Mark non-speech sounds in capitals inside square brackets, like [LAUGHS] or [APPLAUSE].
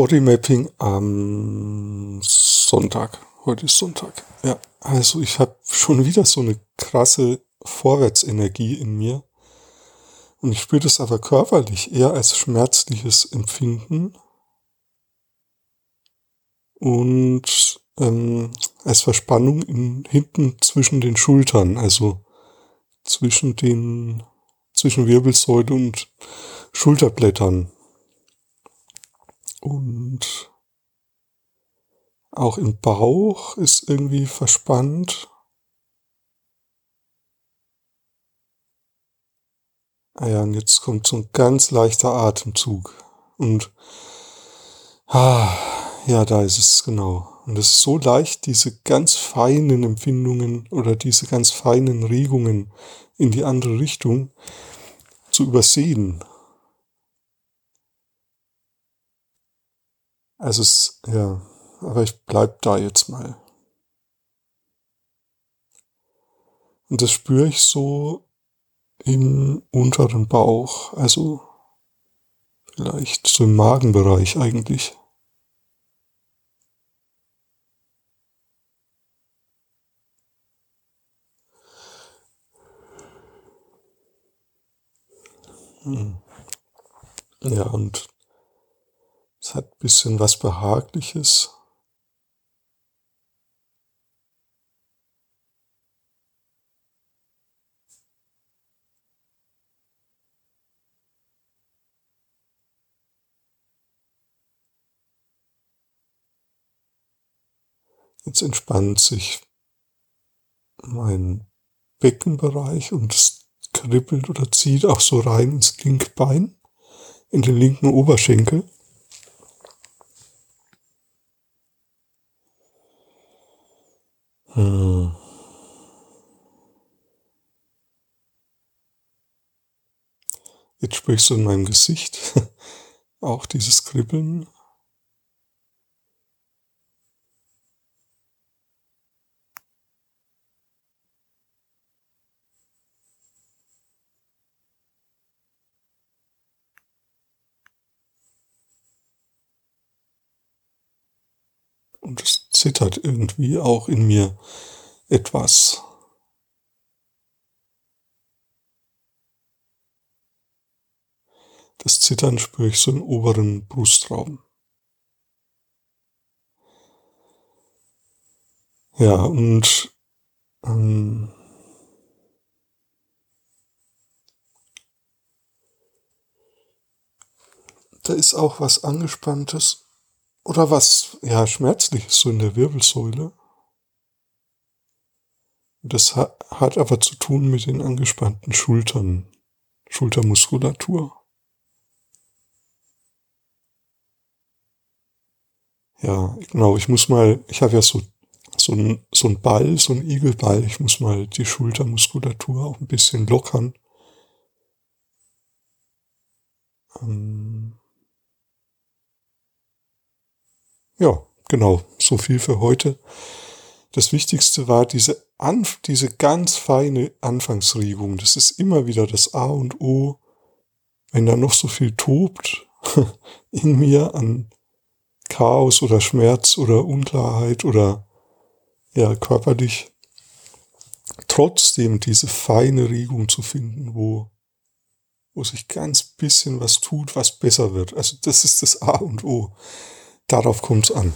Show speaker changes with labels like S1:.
S1: Bodymapping am Sonntag. Heute ist Sonntag. Ja, also ich habe schon wieder so eine krasse Vorwärtsenergie in mir. Und ich spüre das aber körperlich eher als schmerzliches Empfinden und ähm, als Verspannung in, hinten zwischen den Schultern, also zwischen den zwischen Wirbelsäule und Schulterblättern. Und auch im Bauch ist irgendwie verspannt. Ah ja, und jetzt kommt so ein ganz leichter Atemzug. Und ah, ja, da ist es genau. Und es ist so leicht, diese ganz feinen Empfindungen oder diese ganz feinen Regungen in die andere Richtung zu übersehen. Also es, ja, aber ich bleib da jetzt mal. Und das spüre ich so im unteren Bauch, also vielleicht so im Magenbereich eigentlich. Hm. Ja, und es hat ein bisschen was Behagliches. Jetzt entspannt sich mein Beckenbereich und es kribbelt oder zieht auch so rein ins linke Bein, in den linken Oberschenkel. Hm. Jetzt sprichst du in meinem Gesicht [LAUGHS] auch dieses Kribbeln. Und es zittert irgendwie auch in mir etwas. Das Zittern spüre ich so im oberen Brustraum. Ja, und ähm, da ist auch was Angespanntes oder was, ja, schmerzliches so in der Wirbelsäule. Das hat aber zu tun mit den angespannten Schultern, Schultermuskulatur. Ja, genau, ich muss mal, ich habe ja so, so ein, so ein Ball, so ein Igelball, ich muss mal die Schultermuskulatur auch ein bisschen lockern. Ähm Ja, genau, so viel für heute. Das Wichtigste war diese, Anf diese ganz feine Anfangsregung. Das ist immer wieder das A und O. Wenn da noch so viel tobt [LAUGHS] in mir an Chaos oder Schmerz oder Unklarheit oder ja körperlich, trotzdem diese feine Regung zu finden, wo, wo sich ganz bisschen was tut, was besser wird. Also das ist das A und O. Darauf kommt es an.